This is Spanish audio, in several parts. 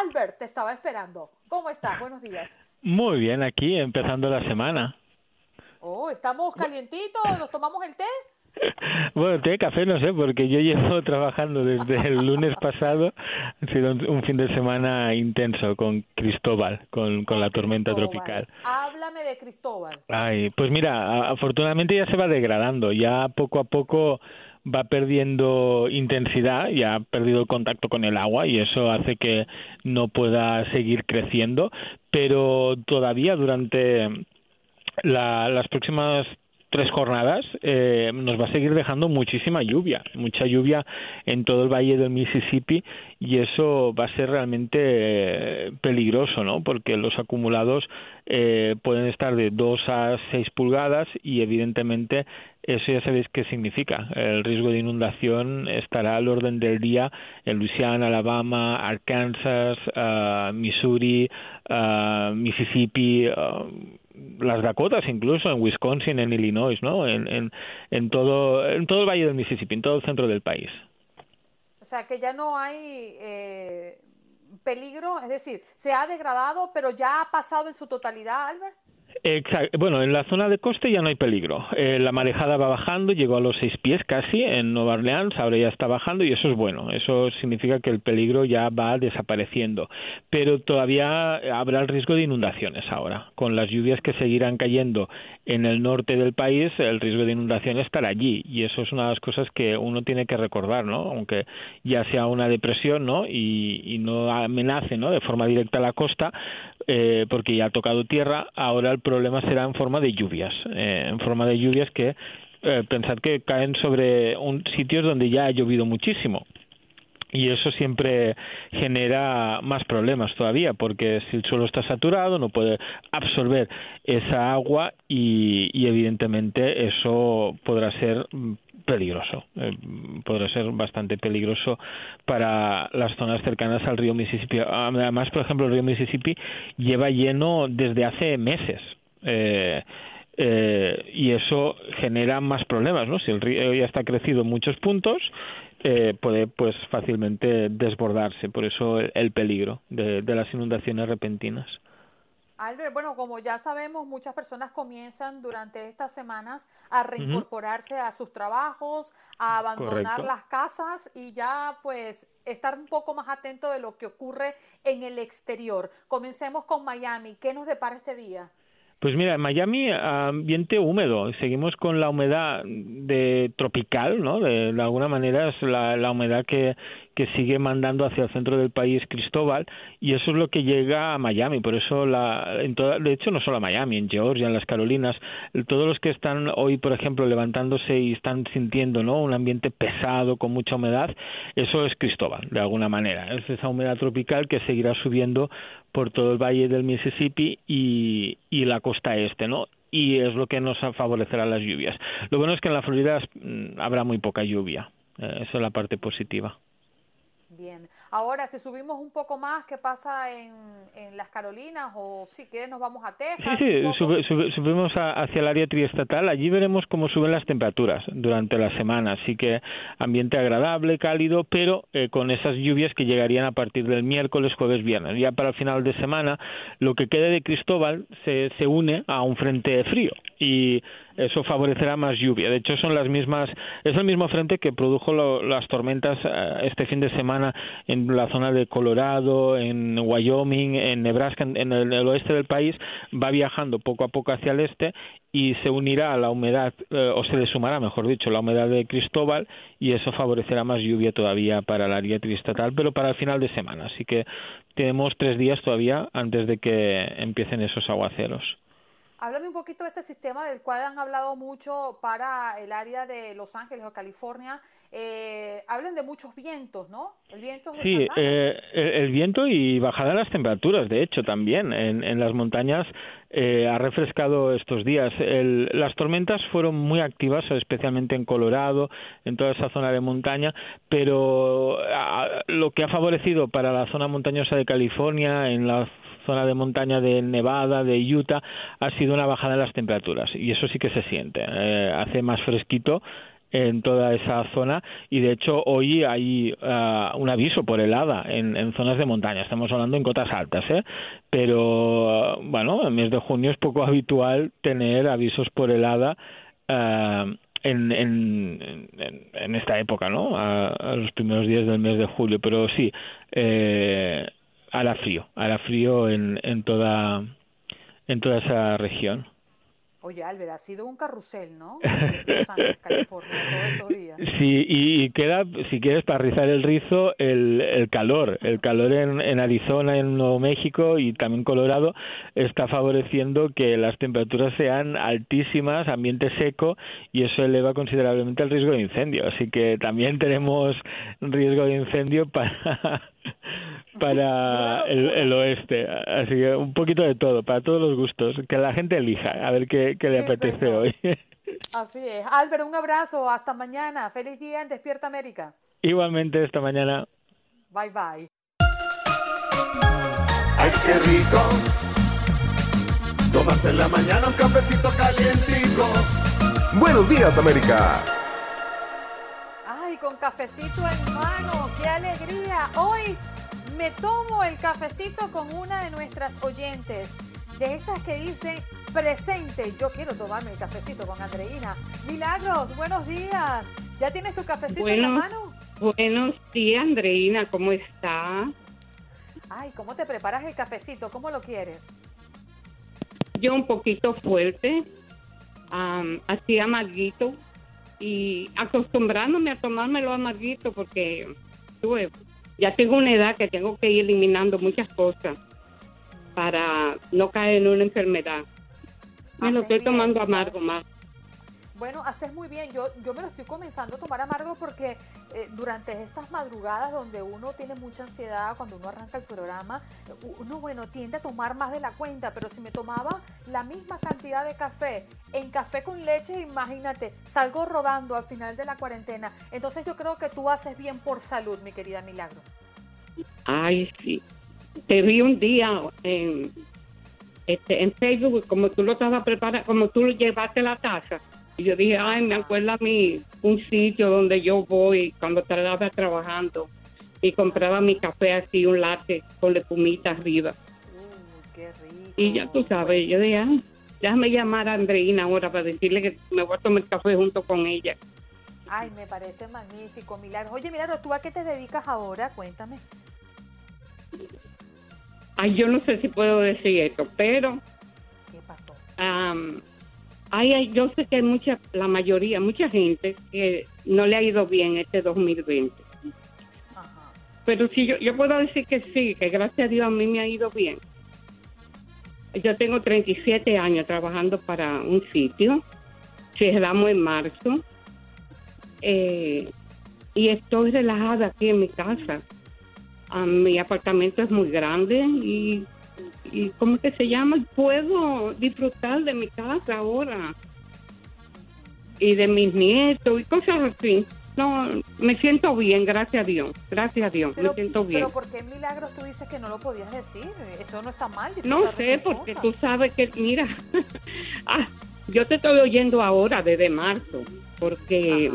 Albert, te estaba esperando. ¿Cómo estás? Buenos días. Muy bien, aquí empezando la semana. Oh, ¿estamos calientitos? ¿Nos tomamos el té? Bueno, té, café, no sé, porque yo llevo trabajando desde el lunes pasado. Ha sido un fin de semana intenso con Cristóbal, con, con la tormenta tropical. Háblame de Cristóbal. Ay, pues mira, afortunadamente ya se va degradando. Ya poco a poco va perdiendo intensidad, ya ha perdido el contacto con el agua y eso hace que no pueda seguir creciendo, pero todavía durante la, las próximas tres jornadas eh, nos va a seguir dejando muchísima lluvia, mucha lluvia en todo el valle del Mississippi y eso va a ser realmente eh, peligroso, ¿no? Porque los acumulados eh, pueden estar de 2 a 6 pulgadas y evidentemente eso ya sabéis qué significa. El riesgo de inundación estará al orden del día en Louisiana, Alabama, Arkansas, uh, Missouri, uh, Mississippi. Uh, las Dakotas incluso, en Wisconsin, en Illinois, ¿no? En, en, en, todo, en todo el Valle del Mississippi, en todo el centro del país. O sea, que ya no hay eh, peligro, es decir, se ha degradado, pero ya ha pasado en su totalidad, Albert. Exacto. Bueno, en la zona de coste ya no hay peligro. Eh, la marejada va bajando, llegó a los seis pies casi en Nueva Orleans, ahora ya está bajando y eso es bueno. Eso significa que el peligro ya va desapareciendo. Pero todavía habrá el riesgo de inundaciones ahora. Con las lluvias que seguirán cayendo en el norte del país, el riesgo de inundación estará allí. Y eso es una de las cosas que uno tiene que recordar, ¿no? Aunque ya sea una depresión, ¿no? Y, no amenace, ¿no? De forma directa la costa, eh, porque ya ha tocado tierra, ahora el problema será en forma de lluvias, eh, en forma de lluvias que eh, pensad que caen sobre un, sitios donde ya ha llovido muchísimo. Y eso siempre genera más problemas todavía porque si el suelo está saturado no puede absorber esa agua y, y evidentemente eso podrá ser peligroso eh, podrá ser bastante peligroso para las zonas cercanas al río Mississippi además por ejemplo el río Mississippi lleva lleno desde hace meses eh, eh, y eso genera más problemas, ¿no? Si el río ya está crecido en muchos puntos, eh, puede pues fácilmente desbordarse. Por eso el, peligro de, las inundaciones repentinas. Albert, bueno, como ya sabemos, muchas personas comienzan durante estas semanas a reincorporarse a sus trabajos, a abandonar las casas y ya pues estar un poco más atento de lo que ocurre en el exterior. Comencemos con Miami. ¿Qué nos depara este día? Pues mira, Miami ambiente húmedo, seguimos con la humedad de tropical, ¿no? De, alguna manera es la, la humedad que, que sigue mandando hacia el centro del país Cristóbal y eso es lo que llega a Miami. Por eso la en toda, de hecho no solo a Miami en Georgia en las Carolinas todos los que están hoy por ejemplo levantándose y están sintiendo no un ambiente pesado con mucha humedad eso es Cristóbal de alguna manera. Es esa humedad tropical que seguirá subiendo por todo el valle del Mississippi y, y la costa este no y es lo que nos favorecerá las lluvias. Lo bueno es que en la Florida mm, habrá muy poca lluvia. Eh, esa es la parte positiva Bien. Ahora, si subimos un poco más, ¿qué pasa en, en las Carolinas? O si quieres, nos vamos a Texas. Sí, sí, subimos hacia el área triestatal. Allí veremos cómo suben las temperaturas durante la semana. Así que ambiente agradable, cálido, pero eh, con esas lluvias que llegarían a partir del miércoles, jueves, viernes. Ya para el final de semana, lo que quede de Cristóbal se, se une a un frente frío. Y eso favorecerá más lluvia. De hecho, son las mismas, es el mismo frente que produjo las tormentas eh, este fin de semana en la zona de Colorado, en Wyoming, en Nebraska, en el, oeste del país, va viajando poco a poco hacia el este y se unirá a la humedad, eh, o se le sumará, mejor dicho, la humedad de Cristóbal y eso favorecerá más lluvia todavía para el área triestatal, pero para el final de semana. Así que tenemos tres días todavía antes de que empiecen esos aguaceros. Háblame un poquito de este sistema del cual han hablado mucho para el área de Los Ángeles o California. Eh, hablan de muchos vientos, ¿no? El viento sí, eh, el, viento y bajada de las temperaturas, de hecho, también. En, en las montañas eh, ha refrescado estos días. El, las tormentas fueron muy activas, especialmente en Colorado, en toda esa zona de montaña, pero lo que ha favorecido para la zona montañosa de California, en la zona de montaña de Nevada, de Utah, ha sido una bajada en las temperaturas y eso sí que se siente. Eh, hace más fresquito en toda esa zona y de hecho hoy hay ah, un aviso por helada en, en, zonas de montaña. Estamos hablando en cotas altas, ¿eh? pero bueno, en mes de junio es poco habitual tener avisos por helada. En, en, en, esta época, ¿no? A, los primeros días del mes de julio, pero sí, eh, hará frío, hará frío en, en toda en toda esa región. Oye, Albert, ha sido un carrusel, ¿no? California, estos días. Sí, y queda, si quieres, para rizar el rizo, el, el calor. El calor en, en Arizona, en Nuevo México y también Colorado está favoreciendo que las temperaturas sean altísimas, ambiente seco, y eso eleva considerablemente el riesgo de incendio. Así que también tenemos riesgo de incendio para para el, oeste. Así que un poquito de todo, para todos los gustos. Que la gente elija, a ver qué, le apetece hoy. Así es. Álvaro, un abrazo. Hasta mañana. Feliz día en Despierta América. Igualmente, esta mañana. Bye, bye. ¡Ay, qué rico! Tomarse en la mañana un cafecito calientico. Buenos días, América. Con cafecito en mano. ¡Qué alegría! Hoy me tomo el cafecito con una de nuestras oyentes, de esas que dicen presente. Yo quiero tomarme el cafecito con Andreina. Milagros, buenos días. ¿Ya tienes tu cafecito en la mano? Buenos días, Andreina, ¿cómo está? Ay, ¿cómo te preparas el cafecito? ¿Cómo lo quieres? Yo un poquito fuerte, así amarguito y acostumbrándome a tomármelo amarguito porque tuve ya tengo una edad que tengo que ir eliminando muchas cosas para no caer en una enfermedad. Me lo estoy tomando amargo más. Bueno, haces muy bien. Yo, yo me lo estoy comenzando a tomar amargo porque eh, durante estas madrugadas donde uno tiene mucha ansiedad, cuando uno arranca el programa, uno, bueno, tiende a tomar más de la cuenta, pero si me tomaba la misma cantidad de café en café con leche, imagínate, salgo rodando al final de la cuarentena. Entonces yo creo que tú haces bien por salud, mi querida Milagro. Ay, sí. Te vi un día en, este, en Facebook, como tú lo estabas preparando, como tú llevaste la taza y yo dije, ay, me acuerda a mí un sitio donde yo voy cuando estaba trabajando y compraba mi café así, un latte con espumita arriba. qué rico. Y ya tú sabes, yo dije, ah, déjame llamar a Andreina ahora para decirle que me voy a tomar café junto con ella. Ay, me parece magnífico, Milagro. Oye, Milagro, ¿tú a qué te dedicas ahora? Cuéntame. Ay, yo no sé si puedo decir esto, pero... ¿Qué pasó? Hay, yo sé que hay mucha, la mayoría, mucha gente que no le ha ido bien este 2020. Pero sí, yo, yo puedo decir que sí, que gracias a Dios a mí me ha ido bien. Yo tengo 37 años trabajando para un sitio, cerramos en marzo, eh, y estoy relajada aquí en mi casa. Ah, mi apartamento es muy grande y y ¿cómo que se llama? Puedo disfrutar de mi casa ahora y de mis nietos y cosas así. No, me siento bien, gracias a Dios. Gracias a Dios, me siento bien. Pero ¿por qué milagros tú dices que no lo podías decir? Eso no está mal. No sé, porque tú sabes que, mira, ah, yo te estoy oyendo ahora desde marzo, porque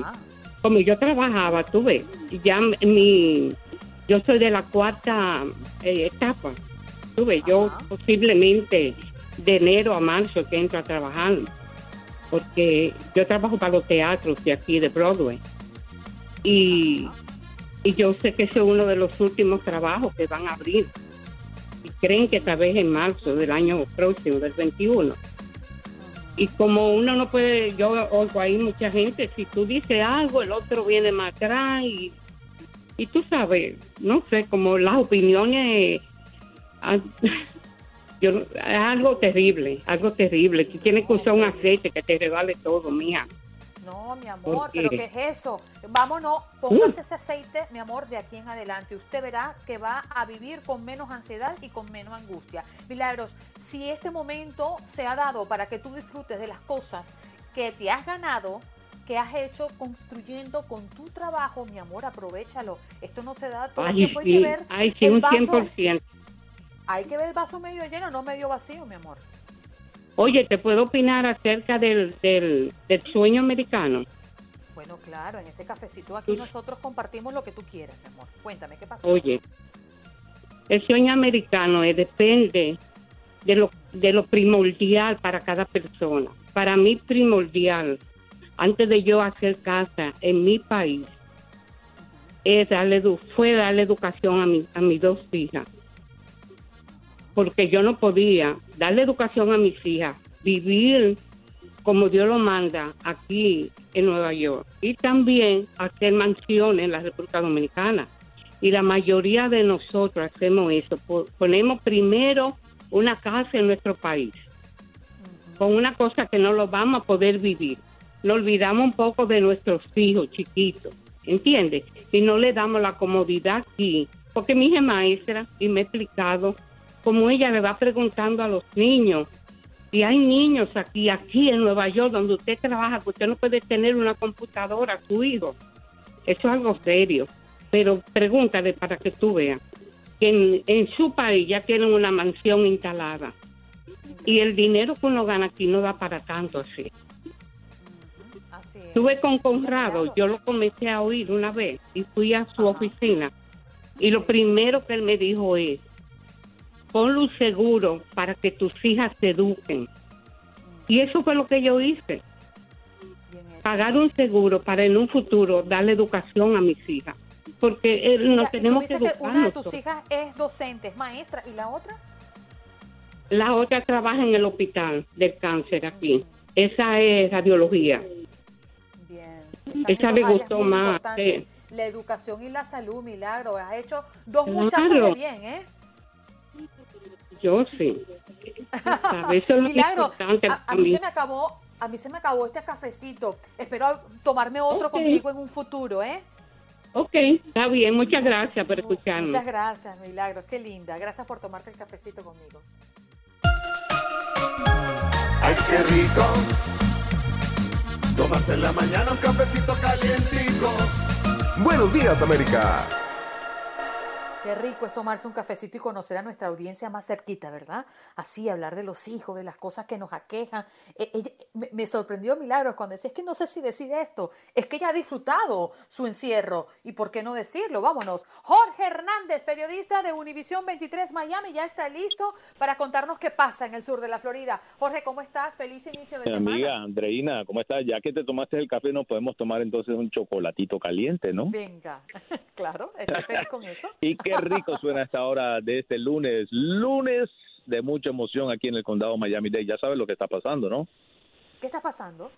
como yo trabajaba, tú ves, ya mi, yo soy de la cuarta eh, etapa Yo posiblemente de enero a marzo que entro a trabajar, porque yo trabajo para los teatros de aquí de Broadway. Y, y yo sé que ese es uno de los últimos trabajos que van a abrir. Y creen que tal vez en marzo del año próximo, del 21. Y como uno no puede, yo oigo ahí mucha gente, si tú dices algo, el otro viene más atrás y, y tú sabes, no sé, como las opiniones yo, es algo terrible, algo terrible. Tú tienes que usar un aceite que te regale todo, mía. No, mi amor, pero ¿qué es eso? Vámonos, póngase ese aceite, mi amor, de aquí en adelante. Usted verá que va a vivir con menos ansiedad y con menos angustia. Milagros, si este momento se ha dado para que tú disfrutes de las cosas que te has ganado, que has hecho construyendo con tu trabajo, mi amor, aprovechalo. Esto no se da todo el tiempo. Hay que ver ay, sí, un 100% hay que ver el vaso medio lleno, no medio vacío, mi amor. Oye, ¿te puedo opinar acerca del, del, sueño americano? Bueno, claro, en este cafecito aquí nosotros compartimos lo que tú quieras, mi amor. Cuéntame, ¿qué pasó? Oye, el sueño americano eh, depende de lo, de lo primordial para cada persona. Para mí primordial, antes de yo hacer casa en mi país, es darle, fue darle educación a, mi, a mis dos hijas. Porque yo no podía darle educación a mis hijas, vivir como Dios lo manda aquí en Nueva York y también hacer mansiones en la República Dominicana. Y la mayoría de nosotros hacemos eso, ponemos primero una casa en nuestro país, con una cosa que no lo vamos a poder vivir. Nos olvidamos un poco de nuestros hijos chiquitos, ¿entiendes? Y no le damos la comodidad aquí, porque mi hija es maestra y me ha explicado cómo ella le va preguntando a los niños y hay niños aquí, aquí en Nueva York, donde usted trabaja, que usted no puede tener una computadora a su hijo. Eso es algo serio. Pero pregúntale para que tú veas que en, su país ya tienen una mansión instalada. Y el dinero que uno gana aquí no da para tanto así. Estuve con Conrado, yo lo comencé a oír una vez y fui a su oficina. Y lo primero que él me dijo es, ponle un seguro para que tus hijas se eduquen. Y eso fue lo que yo hice. Pagar un seguro para en un futuro darle educación a mis hijas. Porque eh, nos tenemos que educar. una de tus hijas es docente, es maestra, ¿y la otra? La otra trabaja en el hospital del cáncer aquí. Esa es radiología. Bien. Esa le gustó más. La educación y la salud, Milagro. Has hecho dos muchachos de bien, ¿eh? Yo sí. Milagro, a, mí se me acabó, a mí se me acabó este cafecito. Espero tomarme otro contigo en un futuro, ¿eh? Ok, está bien. Muchas gracias por escucharme. Muchas gracias, Milagro. Qué linda. Gracias por tomarte el cafecito conmigo. Ay, qué rico. Tomarse en la mañana un cafecito calientico. Buenos días, América. Qué rico es tomarse un cafecito y conocer a nuestra audiencia más cerquita, ¿verdad? Así, hablar de los hijos, de las cosas que nos aquejan. E, me, sorprendió Milagros cuando decía, es que no sé si decide esto, es que ella ha disfrutado su encierro. ¿Y por qué no decirlo? Vámonos. Jorge Hernández, periodista de Univisión 23 Miami, ya está listo para contarnos qué pasa en el sur de la Florida. Jorge, ¿cómo estás? Feliz inicio de semana. Amiga, Andreina, ¿cómo estás? Ya que te tomaste el café, nos podemos tomar entonces un chocolatito caliente, ¿no? Venga, claro, estoy feliz con eso. y rico suena esta hora de este lunes. Lunes de mucha emoción aquí en el condado Miami-Dade. Ya sabes lo que está pasando, ¿no? ¿Qué está pasando?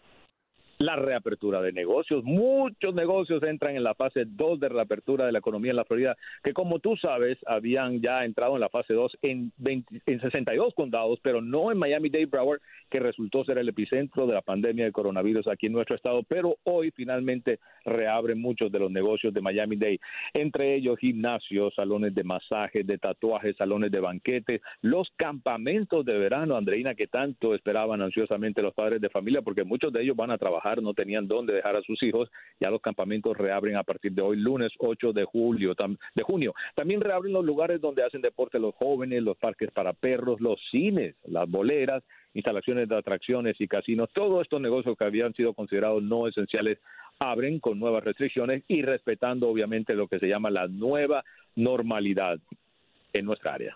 La reapertura de negocios. Muchos negocios entran en la fase 2 de reapertura de la economía en la Florida, que como tú sabes, habían ya entrado en la fase 2 en, en 62 condados, pero no en Miami-Dade Broward, que resultó ser el epicentro de la pandemia de coronavirus aquí en nuestro estado, pero hoy finalmente reabren muchos de los negocios de Miami-Dade, entre ellos gimnasios, salones de masajes, de tatuajes, salones de banquetes, los campamentos de verano, Andreina, que tanto esperaban ansiosamente los padres de familia, porque muchos de ellos van a trabajar no tenían dónde dejar a sus hijos. Ya los campamentos reabren a partir de hoy, lunes 8 de julio, de junio. También reabren los lugares donde hacen deporte los jóvenes, los parques para perros, los cines, las boleras, instalaciones de atracciones y casinos. Todos estos negocios que habían sido considerados no esenciales abren con nuevas restricciones y respetando obviamente lo que se llama la nueva normalidad en nuestra área.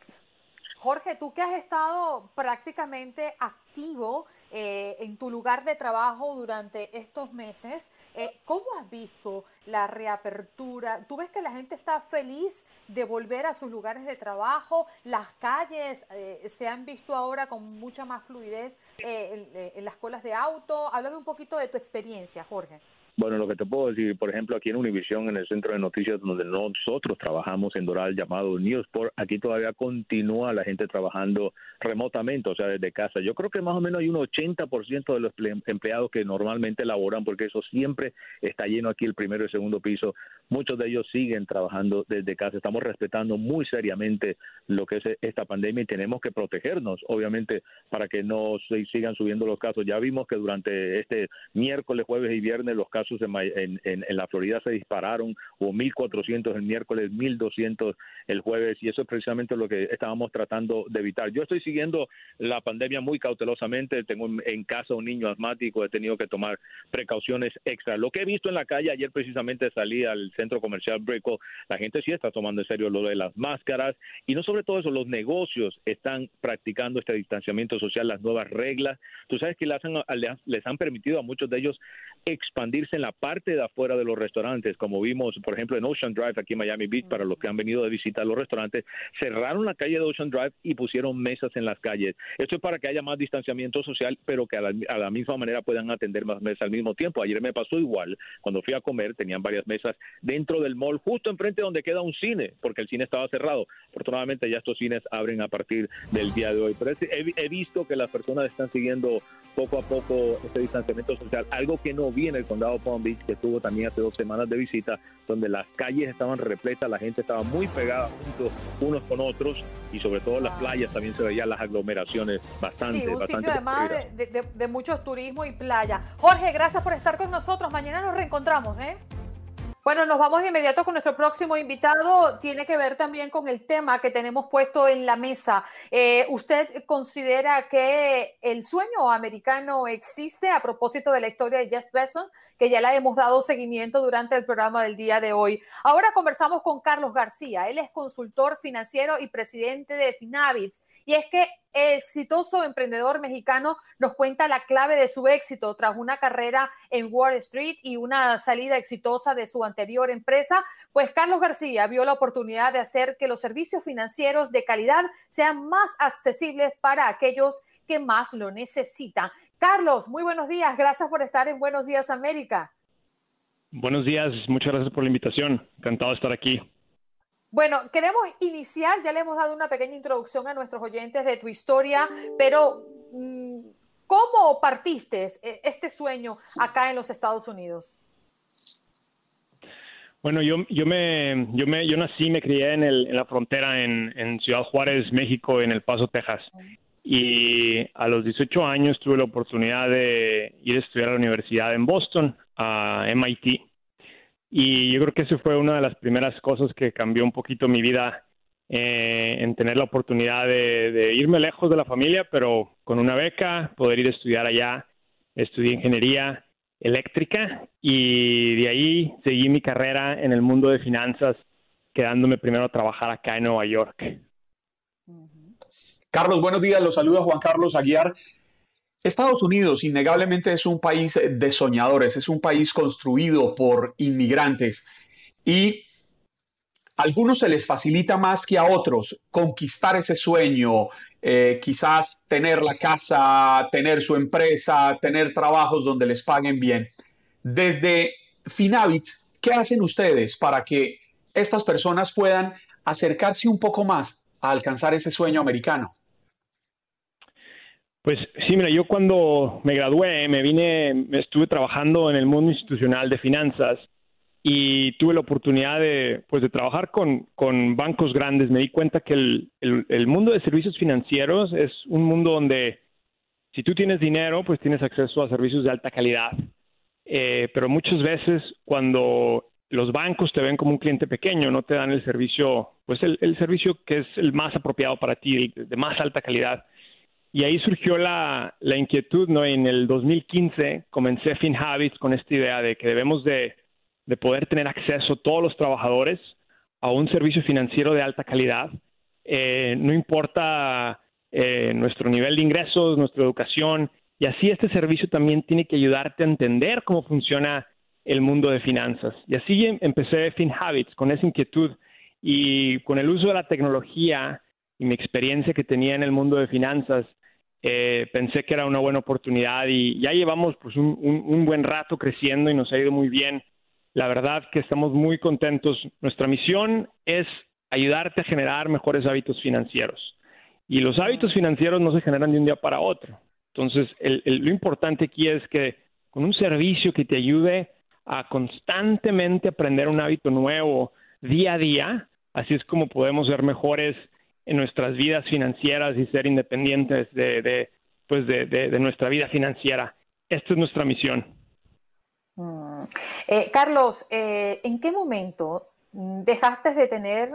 Jorge, tú que has estado prácticamente activo eh, en tu lugar de trabajo durante estos meses, eh, ¿cómo has visto la reapertura? ¿Tú ves que la gente está feliz de volver a sus lugares de trabajo? ¿Las calles eh, se han visto ahora con mucha más fluidez en, en las colas de auto? Háblame un poquito de tu experiencia, Jorge. Bueno, lo que te puedo decir, por ejemplo, aquí en Univisión, en el centro de noticias donde nosotros trabajamos en Doral, llamado Newsport, aquí todavía continúa la gente trabajando remotamente, o sea, desde casa. Yo creo que más o menos hay un 80% de los empleados que normalmente laboran, porque eso siempre está lleno aquí el primero y segundo piso. Muchos de ellos siguen trabajando desde casa. Estamos respetando muy seriamente lo que es esta pandemia y tenemos que protegernos, obviamente, para que no se sigan subiendo los casos. Ya vimos que durante este miércoles, jueves y viernes los casos en, en, en la Florida se dispararon, hubo 1.400 el miércoles, 1.200 el jueves y eso es precisamente lo que estábamos tratando de evitar. Yo estoy siguiendo la pandemia muy cautelosamente, tengo en casa un niño asmático, he tenido que tomar precauciones extra. Lo que he visto en la calle, ayer precisamente salí al centro comercial Breco, la gente sí está tomando en serio lo de las máscaras y no sobre todo eso, los negocios están practicando este distanciamiento social, las nuevas reglas. Tú sabes que les han, les han permitido a muchos de ellos expandirse en la parte de afuera de los restaurantes, como vimos, por ejemplo, en Ocean Drive, aquí en Miami Beach, para los que han venido de visitar los restaurantes, cerraron la calle de Ocean Drive y pusieron mesas en las calles. Esto es para que haya más distanciamiento social, pero que a la, misma manera puedan atender más mesas al mismo tiempo. Ayer me pasó igual, cuando fui a comer, tenían varias mesas dentro del mall, justo enfrente donde queda un cine, porque el cine estaba cerrado. Afortunadamente ya estos cines abren a partir del día de hoy. Pero he, he visto que las personas están siguiendo poco a poco este distanciamiento social, algo que no vi en el condado Palm Beach, que tuvo también hace dos semanas de visita, donde las calles estaban repletas, la gente estaba muy pegada juntos unos con otros y sobre todo en las playas también se veían las aglomeraciones bastante. Sí, un sitio además de, de, de, muchos turismo y playa. Jorge, gracias por estar con nosotros. Mañana nos reencontramos, ¿eh? Bueno, nos vamos de inmediato con nuestro próximo invitado. Tiene que ver también con el tema que tenemos puesto en la mesa. Eh, ¿Usted considera que el sueño americano existe a propósito de la historia de Jeff Bezos, que ya la hemos dado seguimiento durante el programa del día de hoy? Ahora conversamos con Carlos García. Él es consultor financiero y presidente de Finavits. Y es que exitoso emprendedor mexicano nos cuenta la clave de su éxito tras una carrera en Wall Street y una salida exitosa de su anterior empresa, pues Carlos García vio la oportunidad de hacer que los servicios financieros de calidad sean más accesibles para aquellos que más lo necesitan. Carlos, muy buenos días, gracias por estar en Buenos Días América. Buenos días, muchas gracias por la invitación, encantado de estar aquí. Bueno, queremos iniciar, ya le hemos dado una pequeña introducción a nuestros oyentes de tu historia, pero mm, ¿cómo partiste e, este sueño acá en los Estados Unidos? Bueno, yo, yo, me, yo, me, yo nací, me crié en, el, en la frontera en, en, Ciudad Juárez, México, en El Paso, Texas. Y a los 18 años tuve la oportunidad de ir a estudiar a la universidad en Boston, a MIT y yo creo que eso fue una de las primeras cosas que cambió un poquito mi vida eh, en tener la oportunidad de, irme lejos de la familia, pero con una beca, poder ir a estudiar allá. Estudié ingeniería eléctrica y de ahí seguí mi carrera en el mundo de finanzas, quedándome primero a trabajar acá en Nueva York. Carlos, buenos días. Los saluda Juan Carlos Aguiar. Estados Unidos innegablemente es un país de soñadores, es un país construido por inmigrantes y a algunos se les facilita más que a otros conquistar ese sueño, eh, quizás tener la casa, tener su empresa, tener trabajos donde les paguen bien. Desde Finavit, ¿qué hacen ustedes para que estas personas puedan acercarse un poco más a alcanzar ese sueño americano? Pues sí, mira, yo cuando me gradué me vine, estuve trabajando en el mundo institucional de finanzas y tuve la oportunidad de, pues, de trabajar con, con bancos grandes. Me di cuenta que el, el, mundo de servicios financieros es un mundo donde si tú tienes dinero, pues tienes acceso a servicios de alta calidad. Eh, pero muchas veces cuando los bancos te ven como un cliente pequeño, no te dan el servicio, pues el, el servicio que es el más apropiado para ti, de más alta calidad. Y ahí surgió la, inquietud, ¿no? En el 2015 comencé FinHabits con esta idea de que debemos de, de poder tener acceso todos los trabajadores a un servicio financiero de alta calidad. Eh, no importa eh, nuestro nivel de ingresos, nuestra educación, y así este servicio también tiene que ayudarte a entender cómo funciona el mundo de finanzas. Y así em, empecé FinHabits con esa inquietud y con el uso de la tecnología y mi experiencia que tenía en el mundo de finanzas, eh, pensé que era una buena oportunidad y ya llevamos pues un, un, buen rato creciendo y nos ha ido muy bien. La verdad que estamos muy contentos. Nuestra misión es ayudarte a generar mejores hábitos financieros. Y los hábitos financieros no se generan de un día para otro. Entonces, el, lo importante aquí es que con un servicio que te ayude a constantemente aprender un hábito nuevo día a día, así es como podemos ser mejores en nuestras vidas financieras y ser independientes de, pues de, nuestra vida financiera. Esta es nuestra misión. Mm. Eh, Carlos, eh, ¿en qué momento dejaste de tener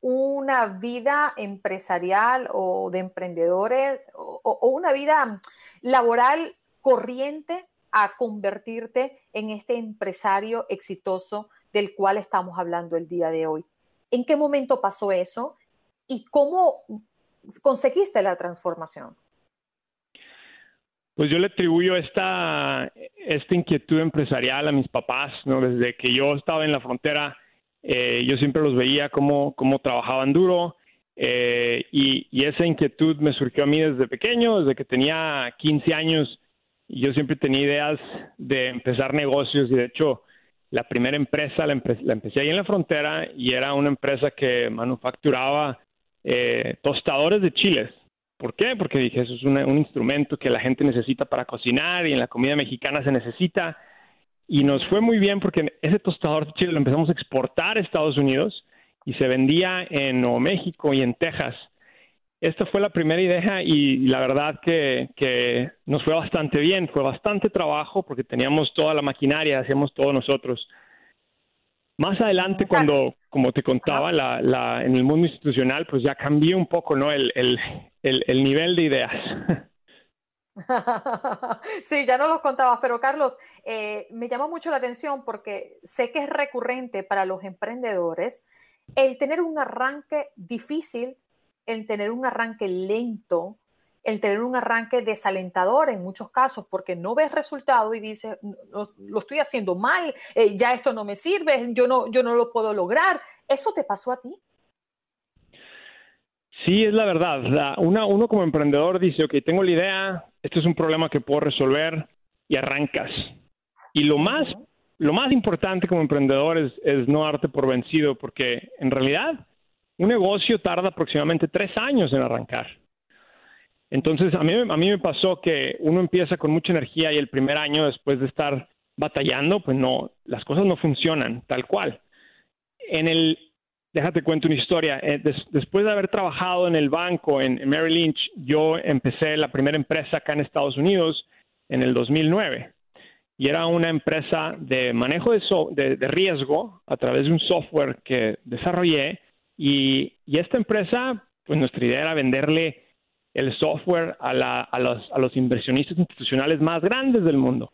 una vida empresarial o de emprendedores o, una vida laboral corriente a convertirte en este empresario exitoso del cual estamos hablando el día de hoy. ¿En qué momento pasó eso y cómo conseguiste la transformación? Pues yo le atribuyo esta, esta inquietud empresarial a mis papás, ¿no? Desde que yo estaba en la frontera, eh, yo siempre los veía cómo, cómo trabajaban duro eh, y, esa inquietud me surgió a mí desde pequeño, desde que tenía 15 años. Y yo siempre tenía ideas de empezar negocios y de hecho la primera empresa la, empecé ahí en la frontera y era una empresa que manufacturaba eh, tostadores de chiles. ¿Por qué? Porque dije, eso es un instrumento que la gente necesita para cocinar y en la comida mexicana se necesita. Y nos fue muy bien porque ese tostador de chiles lo empezamos a exportar a Estados Unidos y se vendía en Nuevo México y en Texas. Esta fue la primera idea y la verdad que, que, nos fue bastante bien, fue bastante trabajo porque teníamos toda la maquinaria, hacíamos todo nosotros. Más adelante, cuando, como te contaba, en el mundo institucional, pues ya cambió un poco, ¿no? El, nivel de ideas. Sí, ya no los contabas, pero Carlos, eh, me llama mucho la atención porque sé que es recurrente para los emprendedores el tener un arranque difícil, el tener un arranque lento, el tener un arranque desalentador en muchos casos porque no ves resultado y dices, lo, estoy haciendo mal, eh, ya esto no me sirve, yo no, yo no lo puedo lograr. ¿Eso te pasó a ti? Sí, es la verdad. uno como emprendedor dice, ok, tengo la idea, esto es un problema que puedo resolver y arrancas. Y lo más, lo más importante como emprendedor es, es no darte por vencido porque en realidad un negocio tarda aproximadamente tres años en arrancar. Entonces, a mí, a mí me pasó que uno empieza con mucha energía y el primer año, después de estar batallando, pues no, las cosas no funcionan tal cual. En el, déjate cuento una historia. Eh, después de haber trabajado en el banco en, Merrill Lynch, yo empecé la primera empresa acá en Estados Unidos en el 2009 y era una empresa de manejo de, de, riesgo a través de un software que desarrollé y, y esta empresa, pues nuestra idea era venderle el software a, la, a, los, a los inversionistas institucionales más grandes del mundo.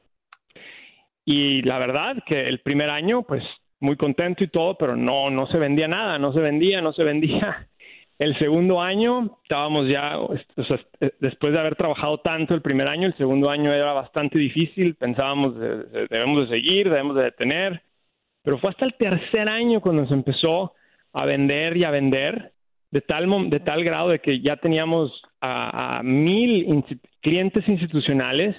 Y la verdad que el primer año, pues muy contento y todo, pero no, no se vendía nada, no se vendía, no se vendía. El segundo año estábamos ya, o sea, después de haber trabajado tanto el primer año, el segundo año era bastante difícil, pensábamos debemos de seguir, debemos de detener, pero fue hasta el tercer año cuando se empezó a vender y a vender de tal, de tal grado de que ya teníamos a, mil clientes institucionales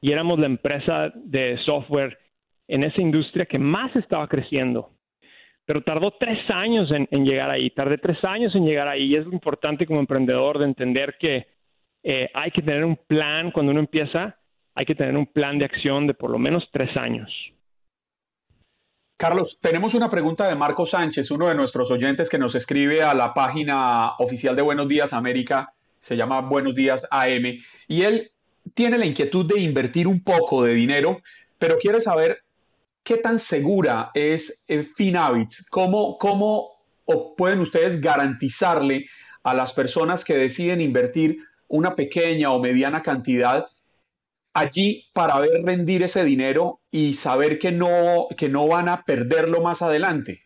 y éramos la empresa de software en esa industria que más estaba creciendo. Pero tardó tres años en, llegar ahí, tardé tres años en llegar ahí y es lo importante como emprendedor de entender que eh, hay que tener un plan cuando uno empieza, hay que tener un plan de acción de por lo menos tres años. Carlos, tenemos una pregunta de Marco Sánchez, uno de nuestros oyentes que nos escribe a la página oficial de Buenos Días América, se llama Buenos Días AM, y él tiene la inquietud de invertir un poco de dinero, pero quiere saber qué tan segura es eh, Finavits, cómo, cómo pueden ustedes garantizarle a las personas que deciden invertir una pequeña o mediana cantidad allí para ver rendir ese dinero y saber que no, que no van a perderlo más adelante?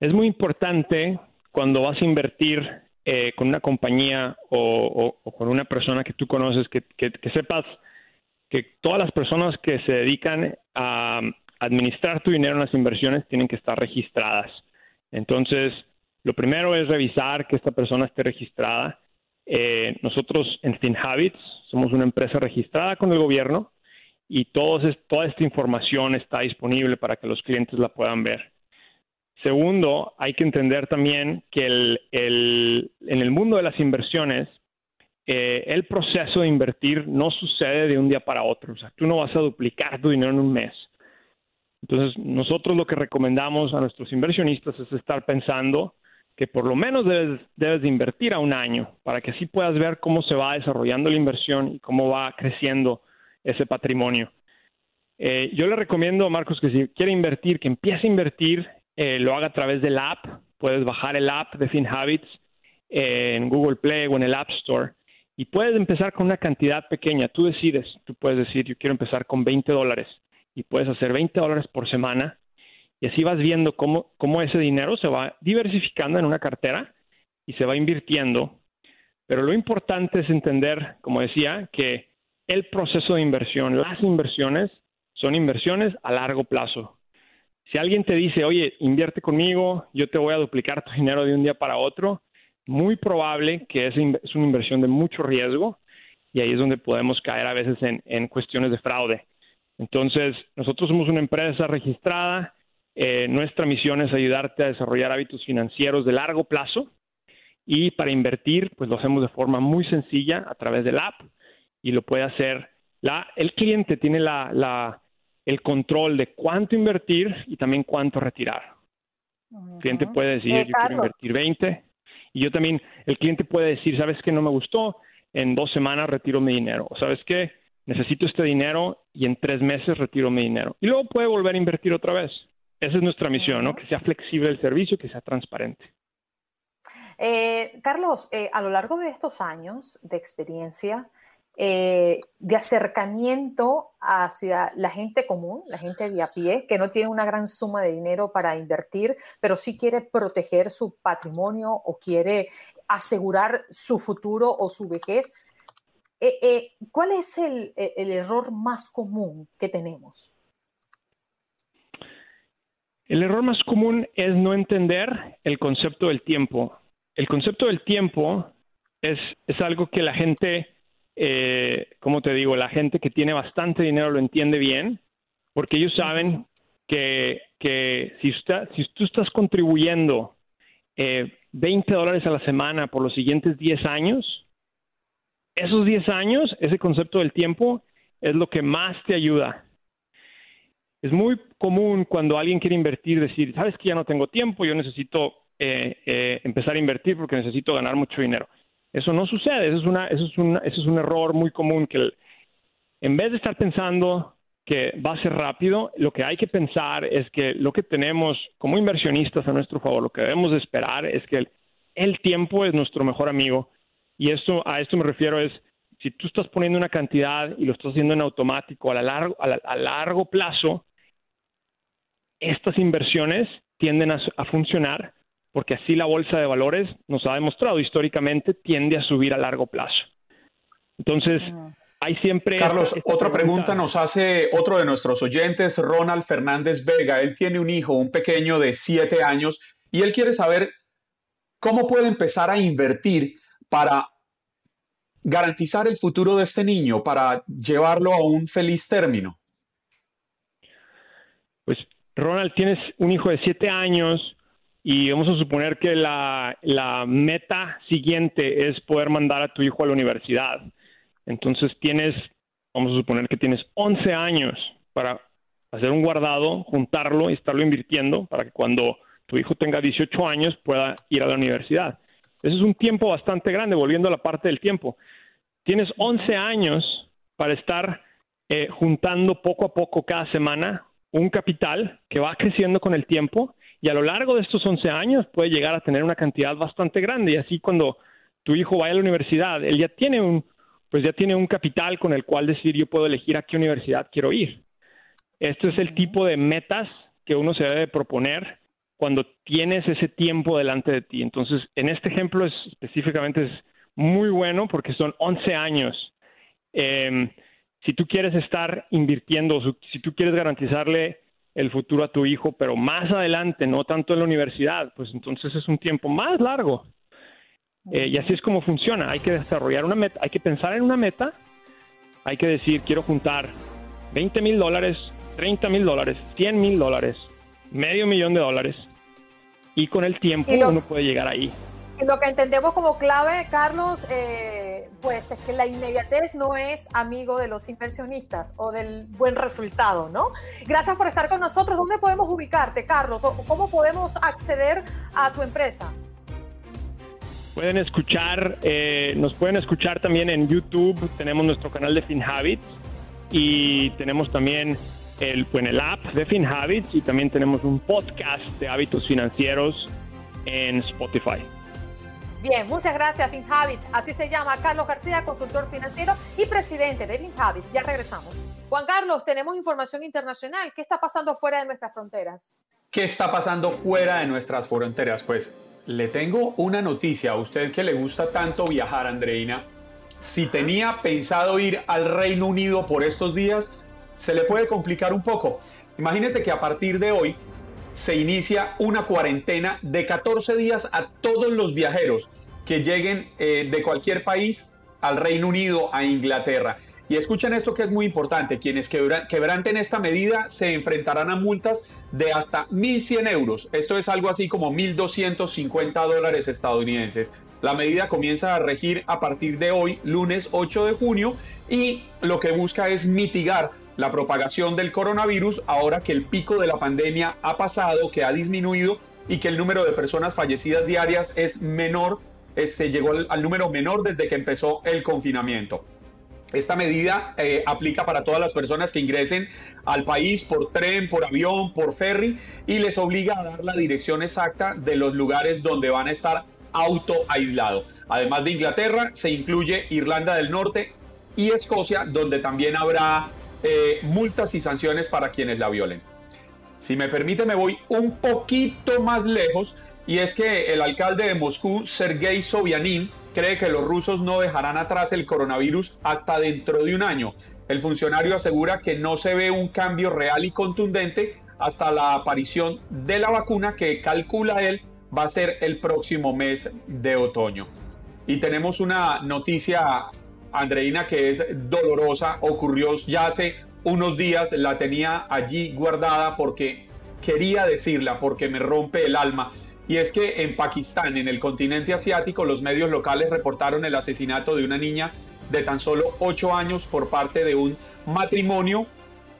Es muy importante cuando vas a invertir eh, con una compañía o, con una persona que tú conoces, que, sepas que todas las personas que se dedican a administrar tu dinero en las inversiones tienen que estar registradas. Entonces, lo primero es revisar que esta persona esté registrada. Eh, nosotros en FinHabits somos una empresa registrada con el gobierno y toda esta información está disponible para que los clientes la puedan ver. Segundo, hay que entender también que en el mundo de las inversiones eh, el proceso de invertir no sucede de un día para otro. O sea, tú no vas a duplicar tu dinero en un mes. Entonces, nosotros lo que recomendamos a nuestros inversionistas es estar pensando que por lo menos debes, debes de invertir a un año para que así puedas ver cómo se va desarrollando la inversión y cómo va creciendo ese patrimonio. Eh, yo le recomiendo, Marcos, que si quiere invertir, que empiece a invertir, eh, lo haga a través del app. Puedes bajar el app de FinHabits eh, en Google Play o en el App Store y puedes empezar con una cantidad pequeña. Tú decides, tú puedes decir, yo quiero empezar con 20 dólares y puedes hacer 20 dólares por semana y así vas viendo cómo, cómo ese dinero se va diversificando en una cartera y se va invirtiendo. Pero lo importante es entender, como decía, que el proceso de inversión, las inversiones, son inversiones a largo plazo. Si alguien te dice, oye, invierte conmigo, yo te voy a duplicar tu dinero de un día para otro, muy probable que es, es una inversión de mucho riesgo y ahí es donde podemos caer a veces en, en cuestiones de fraude. Entonces, nosotros somos una empresa registrada, eh, nuestra misión es ayudarte a desarrollar hábitos financieros de largo plazo y para invertir, pues lo hacemos de forma muy sencilla a través del app y lo puede hacer la, el cliente tiene la, la, el control de cuánto invertir y también cuánto retirar. El cliente puede decir, eh, yo quiero invertir 20 y yo también, el cliente puede decir, ¿sabes qué? No me gustó, en dos semanas retiro mi dinero. O ¿sabes qué? Necesito este dinero y en tres meses retiro mi dinero. Y luego puede volver a invertir otra vez. Esa es nuestra misión, ¿no? Que sea flexible el servicio, que sea transparente. Eh, Carlos, eh, a lo largo de estos años de experiencia, eh, de acercamiento hacia la gente común, la gente de a pie, que no tiene una gran suma de dinero para invertir, pero sí quiere proteger su patrimonio o quiere asegurar su futuro o su vejez. ¿Cuál es el error más común que tenemos? El error más común es no entender el concepto del tiempo. El concepto del tiempo es, es algo que la gente, eh, como te digo, la gente que tiene bastante dinero lo entiende bien, porque ellos saben que, que si, si tú estás contribuyendo eh, 20 dólares a la semana por los siguientes 10 años, esos 10 años, ese concepto del tiempo es lo que más te ayuda es muy común cuando alguien quiere invertir decir, sabes que ya no tengo tiempo, yo necesito eh, eh, empezar a invertir porque necesito ganar mucho dinero. Eso no sucede, eso es, una, eso es, una, eso es un error muy común que en vez de estar pensando que va a ser rápido, lo que hay que pensar es que lo que tenemos como inversionistas a nuestro favor, lo que debemos de esperar es que el, tiempo es nuestro mejor amigo y esto a esto me refiero es si tú estás poniendo una cantidad y lo estás haciendo en automático a, largo, a largo plazo, estas inversiones tienden a, funcionar porque así la bolsa de valores nos ha demostrado históricamente tiende a subir a largo plazo. Entonces, ah. hay siempre... Carlos, otra pregunta. nos hace otro de nuestros oyentes, Ronald Fernández Vega. Él tiene un hijo, un pequeño de siete años, y él quiere saber cómo puede empezar a invertir para garantizar el futuro de este niño, para llevarlo a un feliz término. Ronald, tienes un hijo de siete años y vamos a suponer que la, meta siguiente es poder mandar a tu hijo a la universidad. Entonces tienes, vamos a suponer que tienes 11 años para hacer un guardado, juntarlo y estarlo invirtiendo para que cuando tu hijo tenga 18 años pueda ir a la universidad. Ese es un tiempo bastante grande, volviendo a la parte del tiempo. Tienes 11 años para estar eh, juntando poco a poco cada semana un capital que va creciendo con el tiempo y a lo largo de estos 11 años puede llegar a tener una cantidad bastante grande y así cuando tu hijo vaya a la universidad, él ya tiene un pues ya tiene un capital con el cual decir yo puedo elegir a qué universidad quiero ir. Este es el tipo de metas que uno se debe proponer cuando tienes ese tiempo delante de ti. Entonces, en este ejemplo es, específicamente es muy bueno porque son 11 años. Eh, si tú quieres estar invirtiendo, si tú quieres garantizarle el futuro a tu hijo, pero más adelante, no tanto en la universidad, pues entonces es un tiempo más largo. Eh, y así es como funciona. Hay que desarrollar una meta, hay que pensar en una meta, hay que decir, quiero juntar 20 mil dólares, 30 mil dólares, 100 mil dólares, medio millón de dólares, y con el tiempo uno puede llegar ahí. Lo que entendemos como clave, Carlos, eh, pues es que la inmediatez no es amigo de los inversionistas o del buen resultado, ¿no? Gracias por estar con nosotros. ¿Dónde podemos ubicarte, Carlos? ¿O ¿Cómo podemos acceder a tu empresa? Pueden escuchar, eh, nos pueden escuchar también en YouTube, tenemos nuestro canal de FinHabits y tenemos también el, en el app de FinHabits y también tenemos un podcast de hábitos financieros en Spotify. Bien, muchas gracias FinHabits. Así se llama Carlos García, consultor financiero y presidente de FinHabits. Ya regresamos. Juan Carlos, tenemos información internacional. ¿Qué está pasando fuera de nuestras fronteras? ¿Qué está pasando fuera de nuestras fronteras? Pues le tengo una noticia a usted que le gusta tanto viajar, Andreina. Si tenía pensado ir al Reino Unido por estos días, se le puede complicar un poco. Imagínese que a partir de hoy se inicia una cuarentena de 14 días a todos los viajeros que lleguen eh, de cualquier país al Reino Unido, a Inglaterra. Y escuchen esto que es muy importante, quienes quebranten esta medida se enfrentarán a multas de hasta 1.100 euros. Esto es algo así como 1.250 dólares estadounidenses. La medida comienza a regir a partir de hoy, lunes 8 de junio, y lo que busca es mitigar la propagación del coronavirus ahora que el pico de la pandemia ha pasado, que ha disminuido y que el número de personas fallecidas diarias es menor, este, llegó al número menor desde que empezó el confinamiento. Esta medida eh, aplica para todas las personas que ingresen al país por tren, por avión, por ferry y les obliga a dar la dirección exacta de los lugares donde van a estar auto aislados. Además de Inglaterra, se incluye Irlanda del Norte y Escocia, donde también habrá eh, multas y sanciones para quienes la violen. Si me permite, me voy un poquito más lejos y es que el alcalde de Moscú, Sergei Sobyanin, cree que los rusos no dejarán atrás el coronavirus hasta dentro de un año. El funcionario asegura que no se ve un cambio real y contundente hasta la aparición de la vacuna que calcula él va a ser el próximo mes de otoño. Y tenemos una noticia, Andreina, que es dolorosa, ocurrió ya hace unos días, la tenía allí guardada porque quería decirla, porque me rompe el alma. Y es que en Pakistán, en el continente asiático, los medios locales reportaron el asesinato de una niña de tan solo 8 años por parte de un matrimonio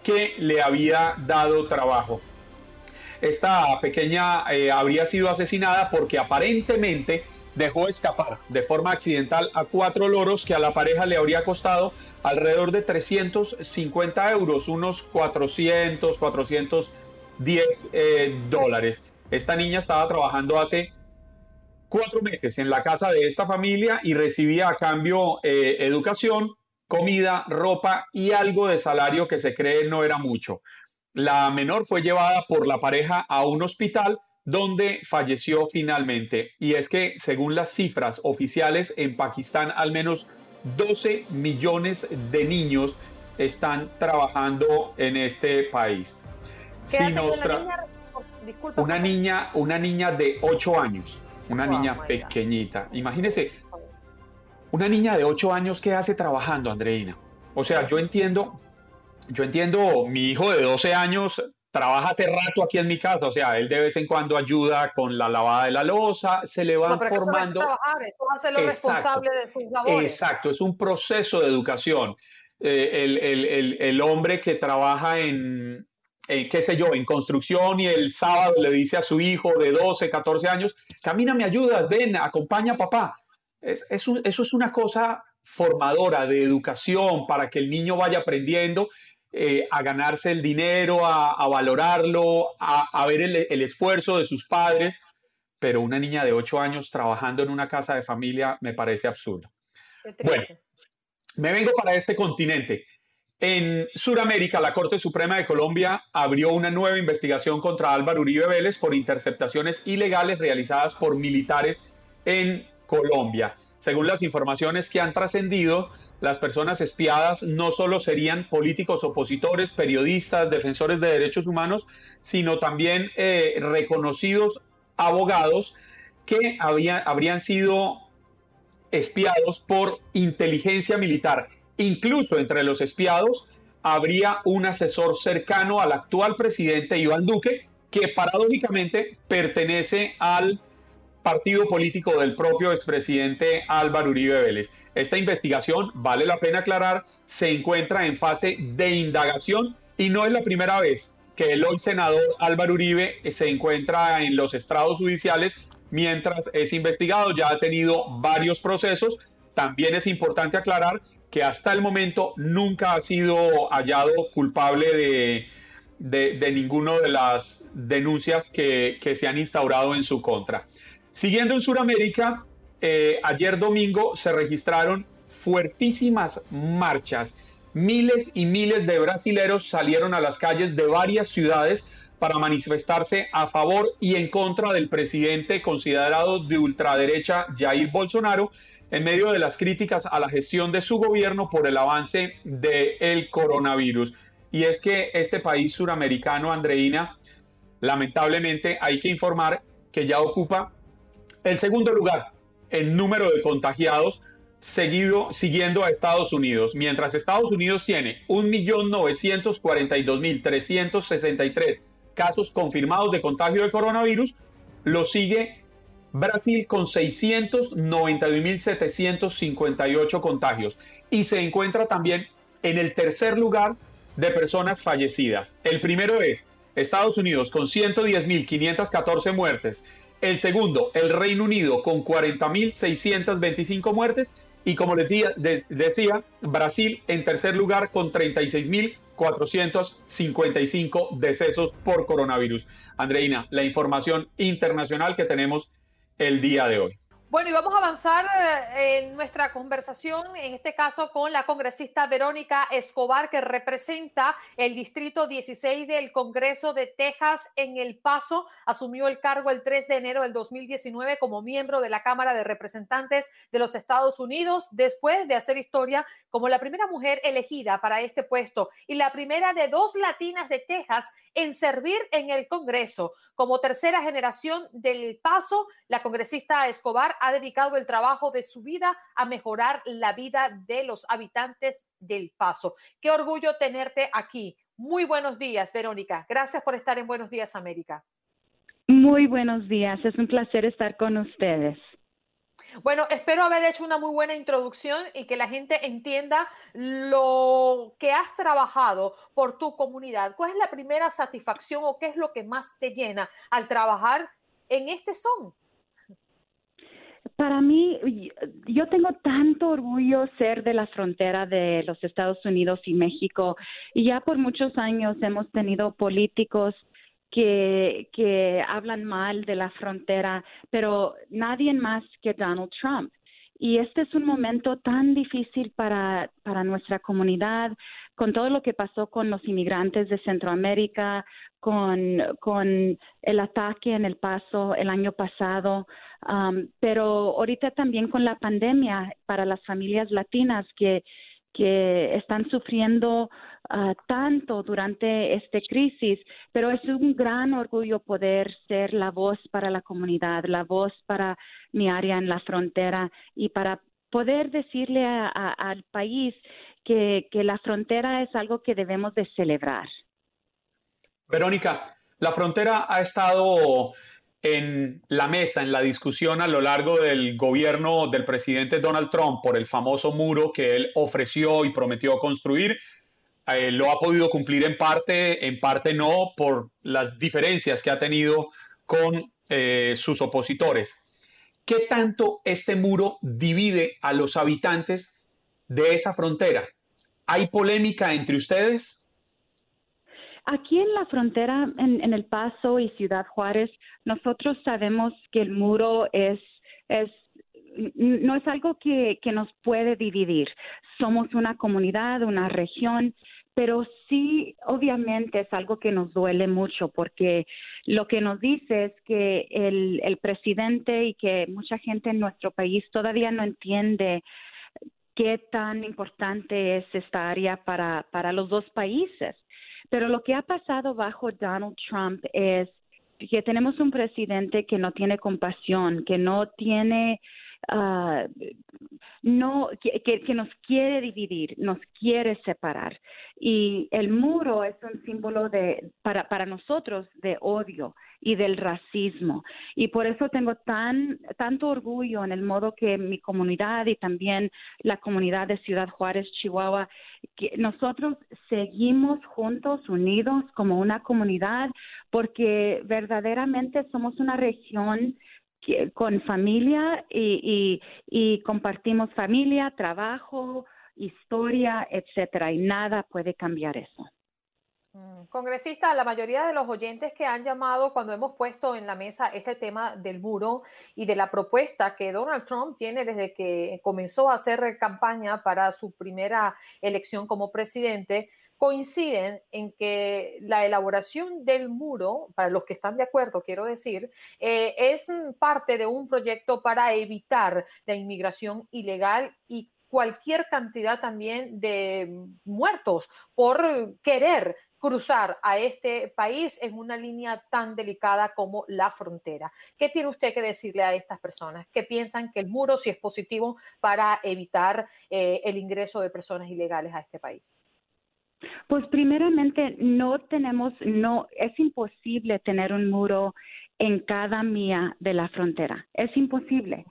que le había dado trabajo. Esta pequeña eh, habría sido asesinada porque aparentemente dejó escapar de forma accidental a cuatro loros que a la pareja le habría costado alrededor de 350 euros, unos 400, 410 eh, dólares. Esta niña estaba trabajando hace cuatro meses en la casa de esta familia y recibía a cambio eh, educación, comida, ropa y algo de salario que se cree no era mucho. La menor fue llevada por la pareja a un hospital donde falleció finalmente. Y es que, según las cifras oficiales, en Pakistán al menos 12 millones de niños están trabajando en este país. Si una niña, una niña de 8 años, una niña pequeñita. Imagínese, una niña de 8 años que hace trabajando, Andreina. O sea, yo entiendo, yo entiendo, mi hijo de 12 años trabaja hace rato aquí en mi casa, o sea, él de vez en cuando ayuda con la lavada de la losa, se le van formando. exacto, responsable de sus labores. Exacto, es un proceso de educación. Eh, el, el, el, hombre que trabaja en, qué sé yo, en construcción y el sábado le dice a su hijo de 12, 14 años, camina, me ayudas, ven, acompaña a papá. Es, eso es una cosa formadora de educación para que el niño vaya aprendiendo eh, a ganarse el dinero, a, valorarlo, a, ver el, el, esfuerzo de sus padres, pero una niña de 8 años trabajando en una casa de familia me parece absurdo. Bueno, me vengo para este continente. En Sudamérica, la Corte Suprema de Colombia abrió una nueva investigación contra Álvaro Uribe Vélez por interceptaciones ilegales realizadas por militares en Colombia. Según las informaciones que han trascendido, las personas espiadas no solo serían políticos opositores, periodistas, defensores de derechos humanos, sino también eh, reconocidos abogados que habrían sido espiados por inteligencia militar. Incluso entre los espiados habría un asesor cercano al actual presidente Iván Duque, que paradójicamente pertenece al partido político del propio expresidente Álvaro Uribe Vélez. Esta investigación, vale la pena aclarar, se encuentra en fase de indagación y no es la primera vez que el hoy senador Álvaro Uribe se encuentra en los estrados judiciales mientras es investigado. Ya ha tenido varios procesos. También es importante aclarar que hasta el momento nunca ha sido hallado culpable de, de, ninguna de las denuncias que, se han instaurado en su contra. Siguiendo en Sudamérica, eh, ayer domingo se registraron fuertísimas marchas. Miles y miles de brasileros salieron a las calles de varias ciudades para manifestarse a favor y en contra del presidente considerado de ultraderecha Jair Bolsonaro en medio de las críticas a la gestión de su gobierno por el avance del coronavirus. Y es que este país suramericano, Andreina, lamentablemente hay que informar que ya ocupa el segundo lugar en número de contagiados, seguido, siguiendo a Estados Unidos. Mientras Estados Unidos tiene 1.942.363 casos confirmados de contagio de coronavirus, lo sigue Brasil con 691.758 contagios y se encuentra también en el tercer lugar de personas fallecidas. El primero es Estados Unidos con 110.514 muertes. El segundo, el Reino Unido con 40.625 muertes. Y como les decía, Brasil en tercer lugar con 36.000 455 decesos por coronavirus. Andreina, la información internacional que tenemos el día de hoy. Bueno, y vamos a avanzar eh, en nuestra conversación, en este caso con la congresista Verónica Escobar, que representa el Distrito 16 del Congreso de Texas en El Paso. Asumió el cargo el 3 de enero del 2019 como miembro de la Cámara de Representantes de los Estados Unidos, después de hacer historia como la primera mujer elegida para este puesto y la primera de dos latinas de Texas en servir en el Congreso. Como tercera generación del Paso, la congresista Escobar ha dedicado el trabajo de su vida a mejorar la vida de los habitantes del Paso. Qué orgullo tenerte aquí. Muy buenos días, Verónica. Gracias por estar en Buenos Días, América. Muy buenos días. Es un placer estar con ustedes. Bueno, espero haber hecho una muy buena introducción y que la gente entienda lo que has trabajado por tu comunidad. ¿Cuál es la primera satisfacción o qué es lo que más te llena al trabajar en este son? Para mí, yo tengo tanto orgullo ser de la frontera de los Estados Unidos y México y ya por muchos años hemos tenido políticos que, que hablan mal de la frontera, pero nadie más que Donald Trump. Y este es un momento tan difícil para, para nuestra comunidad, con todo lo que pasó con los inmigrantes de Centroamérica, con, con el ataque en El Paso el año pasado, um, pero ahorita también con la pandemia para las familias latinas que, que están sufriendo uh, tanto durante esta crisis, pero es un gran orgullo poder ser la voz para la comunidad, la voz para mi área en la frontera y para poder decirle al país que, que la frontera es algo que debemos de celebrar. Verónica, la frontera ha estado en la mesa, en la discusión a lo largo del gobierno del presidente Donald Trump por el famoso muro que él ofreció y prometió construir. Eh, lo ha podido cumplir en parte, en parte no, por las diferencias que ha tenido con eh, sus opositores. ¿Qué tanto este muro divide a los habitantes de esa frontera? ¿Hay polémica entre ustedes? Aquí en la frontera, en, El Paso y Ciudad Juárez, nosotros sabemos que el muro es, es no es algo que, que nos puede dividir. Somos una comunidad, una región, pero sí, obviamente es algo que nos duele mucho porque lo que nos dice es que el, el presidente y que mucha gente en nuestro país todavía no entiende qué tan importante es esta área para, para los dos países. Pero lo que ha pasado bajo Donald Trump es que tenemos un presidente que no tiene compasión, que no tiene uh, no que, que, nos quiere dividir, nos quiere separar. Y el muro es un símbolo de para para nosotros de odio y del racismo. Y por eso tengo tan tanto orgullo en el modo que mi comunidad y también la comunidad de Ciudad Juárez, Chihuahua, que nosotros seguimos juntos, unidos como una comunidad, porque verdaderamente somos una región con familia y, y, compartimos familia, trabajo, historia, etcétera, y nada puede cambiar eso. Mm, congresista, la mayoría de los oyentes que han llamado cuando hemos puesto en la mesa este tema del muro y de la propuesta que Donald Trump tiene desde que comenzó a hacer campaña para su primera elección como presidente, coinciden en que la elaboración del muro, para los que están de acuerdo, quiero decir, eh, es parte de un proyecto para evitar la inmigración ilegal y cualquier cantidad también de muertos por querer cruzar a este país en una línea tan delicada como la frontera. ¿Qué tiene usted que decirle a estas personas que piensan que el muro sí es positivo para evitar eh, el ingreso de personas ilegales a este país? Pues primeramente no tenemos, no, es imposible tener un muro en cada mía de la frontera, es imposible.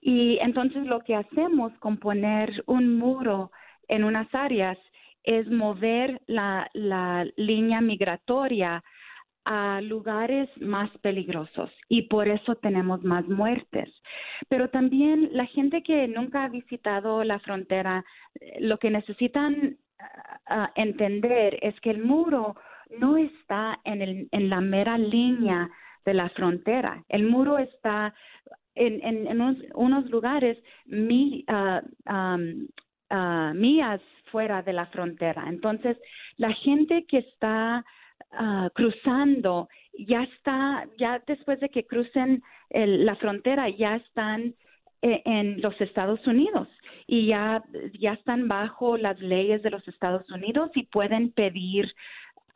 Y entonces lo que hacemos con poner un muro en unas áreas es mover la, la línea migratoria a lugares más peligrosos y por eso tenemos más muertes. Pero también la gente que nunca ha visitado la frontera, eh, lo que necesitan entender es que el muro no está en, el, en la mera línea de la frontera. El muro está en, en, unos, lugares mi, uh, mías fuera de la frontera. Entonces, la gente que está ah, cruzando ya está, ya después de que crucen la frontera, ya están en los Estados Unidos y ya, ya están bajo las leyes de los Estados Unidos y pueden pedir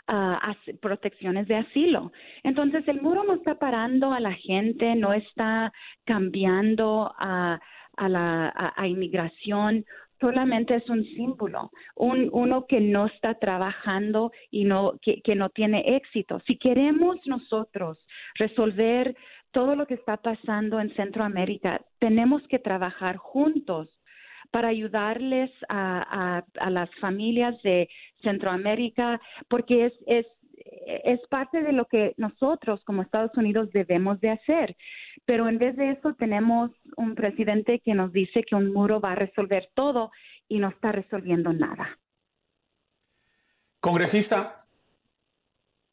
uh, protecciones de asilo. Entonces, el muro no está parando a la gente, no está cambiando a, a la a, inmigración, solamente es un símbolo, un, uno que no está trabajando y no, que no tiene éxito. Si queremos nosotros resolver todo lo que está pasando en Centroamérica, tenemos que trabajar juntos para ayudarles a, las familias de Centroamérica, porque es, es, es parte de lo que nosotros como Estados Unidos debemos de hacer. Pero en vez de eso tenemos un presidente que nos dice que un muro va a resolver todo y no está resolviendo nada. Congresista,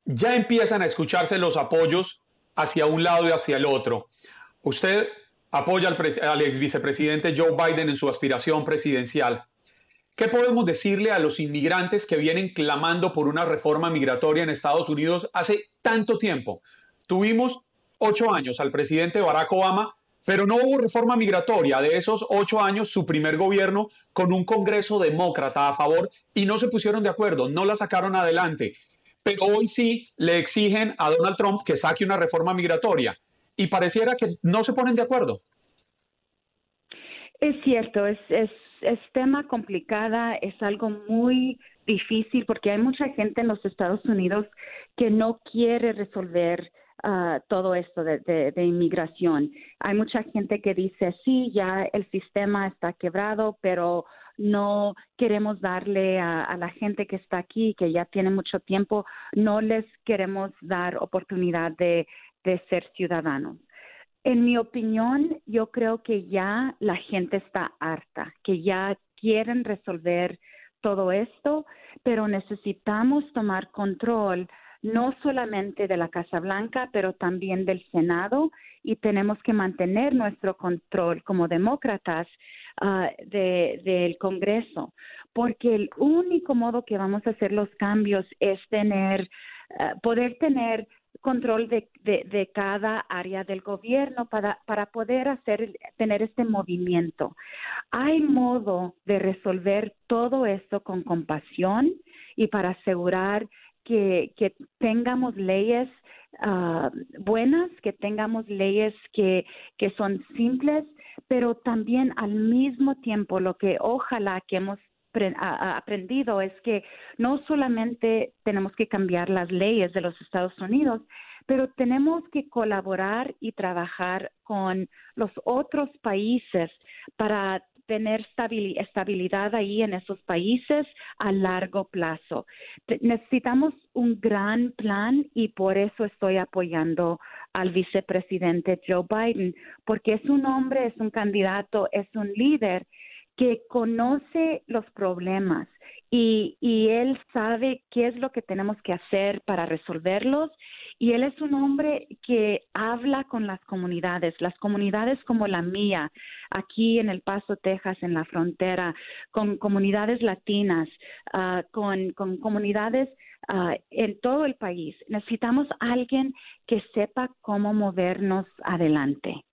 ya empiezan a escucharse los apoyos hacia un lado y hacia el otro. Usted apoya al, ex vicepresidente Joe Biden en su aspiración presidencial. ¿Qué podemos decirle a los inmigrantes que vienen clamando por una reforma migratoria en Estados Unidos hace tanto tiempo? Tuvimos ocho años al presidente Barack Obama, pero no hubo reforma migratoria. De esos ocho años, su primer gobierno con un Congreso demócrata a favor y no se pusieron de acuerdo, no la sacaron adelante pero hoy sí le exigen a Donald Trump que saque una reforma migratoria y pareciera que no se ponen de acuerdo. Es cierto, es, es, tema complicada, es algo muy difícil porque hay mucha gente en los Estados Unidos que no quiere resolver uh, todo esto de, inmigración. Hay mucha gente que dice, sí, ya el sistema está quebrado, pero no queremos darle a, la gente que está aquí, que ya tiene mucho tiempo, no les queremos dar oportunidad de ser ciudadanos. En mi opinión, yo creo que ya la gente está harta, que ya quieren resolver todo esto, pero necesitamos tomar control no solamente de la Casa Blanca, pero también del Senado y tenemos que mantener nuestro control como demócratas uh, del Congreso, porque el único modo que vamos a hacer los cambios es tener, ah, poder tener control de, de, cada área del gobierno para, para poder hacer, tener este movimiento. Hay modo de resolver todo esto con compasión y para asegurar que, que tengamos leyes uh, buenas, que tengamos leyes que, que son simples, pero también al mismo tiempo lo que ojalá que hemos aprendido es que no solamente tenemos que cambiar las leyes de los Estados Unidos, pero tenemos que colaborar y trabajar con los otros países para tener estabilidad ahí en esos países a largo plazo. Necesitamos un gran plan y por eso estoy apoyando al vicepresidente Joe Biden, porque es un hombre, es un candidato, es un líder que conoce los problemas y, él sabe qué es lo que tenemos que hacer para resolverlos y él es un hombre que habla con las comunidades, las comunidades como la mía, aquí en El Paso, Texas, en la frontera, con comunidades latinas, con, con, comunidades uh, en todo el país. Necesitamos alguien que sepa cómo movernos adelante.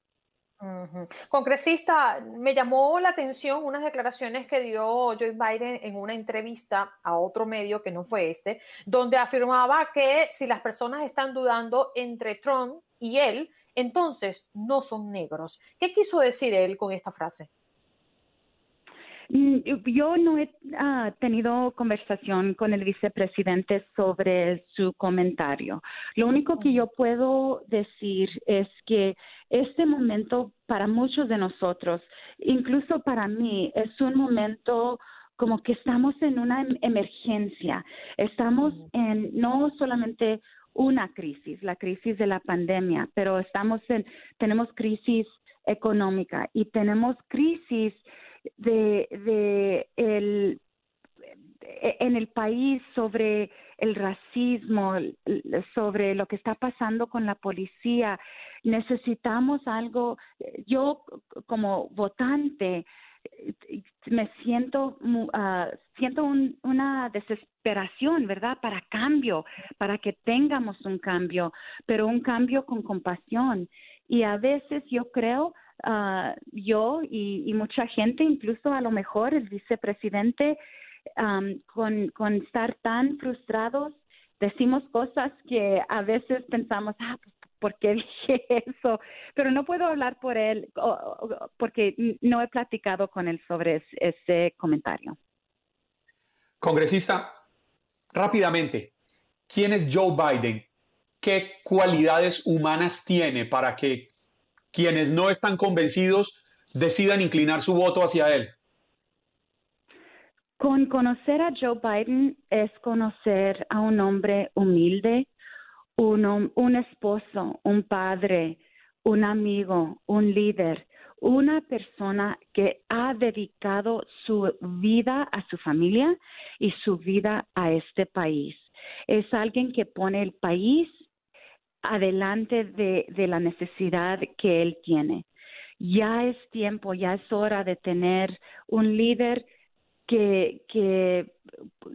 Congresista, me llamó la atención unas declaraciones que dio Joe Biden en una entrevista a otro medio que no fue este, donde afirmaba que si las personas están dudando entre Trump y él, entonces no son negros. ¿Qué quiso decir él con esta frase? Mm, yo no he ah, tenido conversación con el vicepresidente sobre su comentario. Lo único que yo puedo decir es que este momento para muchos de nosotros, incluso para mí, es un momento como que estamos en una em-, emergencia. Estamos en no solamente una crisis, la crisis de la pandemia, pero estamos en, tenemos crisis económica y tenemos crisis de, el, en el país sobre el racismo, sobre lo que está pasando con la policía. Necesitamos algo, yo como votante me siento uh, siento una desesperación, ¿verdad? Para cambio, para que tengamos un cambio, pero un cambio con compasión. Y a veces yo creo uh, yo y, mucha gente, incluso a lo mejor el vicepresidente, con, con estar tan frustrados, decimos cosas que a veces pensamos, ah, pues, ¿por qué dije eso? Pero no puedo hablar por él porque no he platicado con él sobre ese comentario. Congresista, rápidamente, ¿quién es Joe Biden? ¿Qué cualidades humanas tiene para que quienes no están convencidos decidan inclinar su voto hacia él? Con conocer a Joe Biden es conocer a un hombre humilde, un, esposo, un padre, un amigo, un líder, una persona que ha dedicado su vida a su familia y su vida a este país. Es alguien que pone el país adelante de, de la necesidad que él tiene. Ya es tiempo, ya es hora de tener un líder que, que,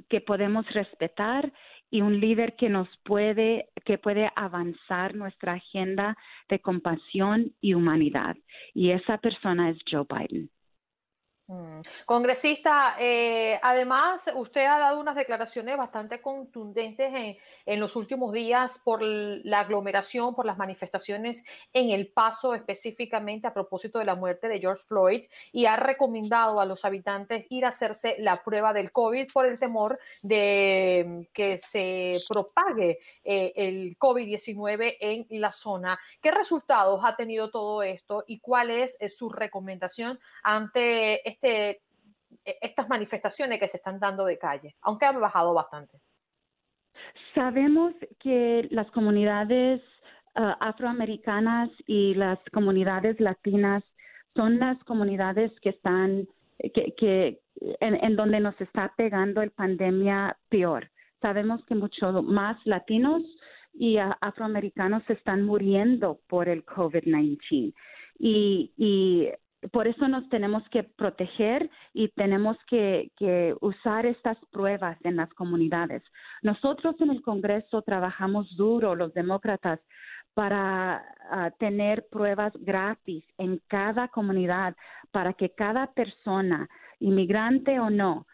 que podemos respetar y un líder que nos puede, que puede avanzar nuestra agenda de compasión y humanidad. Y esa persona es Joe Biden. Mm. Congresista, eh, además usted ha dado unas declaraciones bastante contundentes en, en, los últimos días por la aglomeración, por las manifestaciones en El Paso, específicamente a propósito de la muerte de George Floyd, y ha recomendado a los habitantes ir a hacerse la prueba del COVID por el temor de que se propague eh, el COVID-19 en la zona. ¿Qué resultados ha tenido todo esto y cuál es eh, su recomendación ante este, e, estas manifestaciones que se están dando de calle, aunque han bajado bastante. Sabemos que las comunidades ah, afroamericanas y las comunidades latinas son las comunidades que están, que, en, donde nos está pegando el pandemia peor. Sabemos que mucho más latinos y afroamericanos están muriendo por el COVID-19. Y, y por eso nos tenemos que proteger y tenemos que, usar estas pruebas en las comunidades. Nosotros en el Congreso trabajamos duro, los demócratas, para ah, tener pruebas gratis en cada comunidad, para que cada persona, inmigrante o no,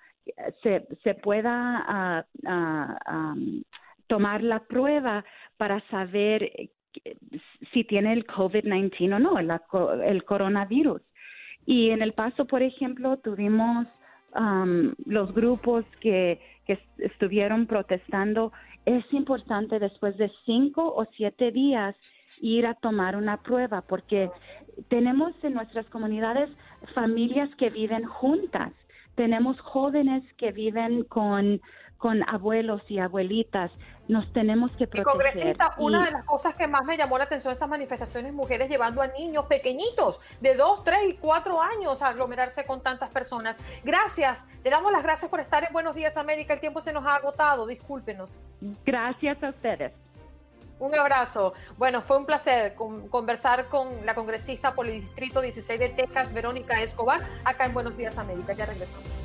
se, se pueda ah, tomar la prueba para saber si tiene el COVID-19 o no, el coronavirus Y en El Paso, por ejemplo, tuvimos los grupos que, que estuvieron protestando. Es importante después de cinco o siete días ir a tomar una prueba porque tenemos en nuestras comunidades familias que viven juntas, tenemos jóvenes que viven con con abuelos y abuelitas. Nos tenemos que proteger. Y congresista, una de las cosas que más me llamó la atención esas manifestaciones, mujeres llevando a niños pequeñitos de 2, 3 y 4 años a aglomerarse con tantas personas. Gracias, le damos las gracias por estar en Buenos Días América. El tiempo se nos ha agotado, discúlpenos. Gracias a ustedes. Un abrazo. Bueno, fue un placer conversar con la congresista por el Distrito 16 de Texas, Verónica Escobar, acá en Buenos Días América. Ya regresamos.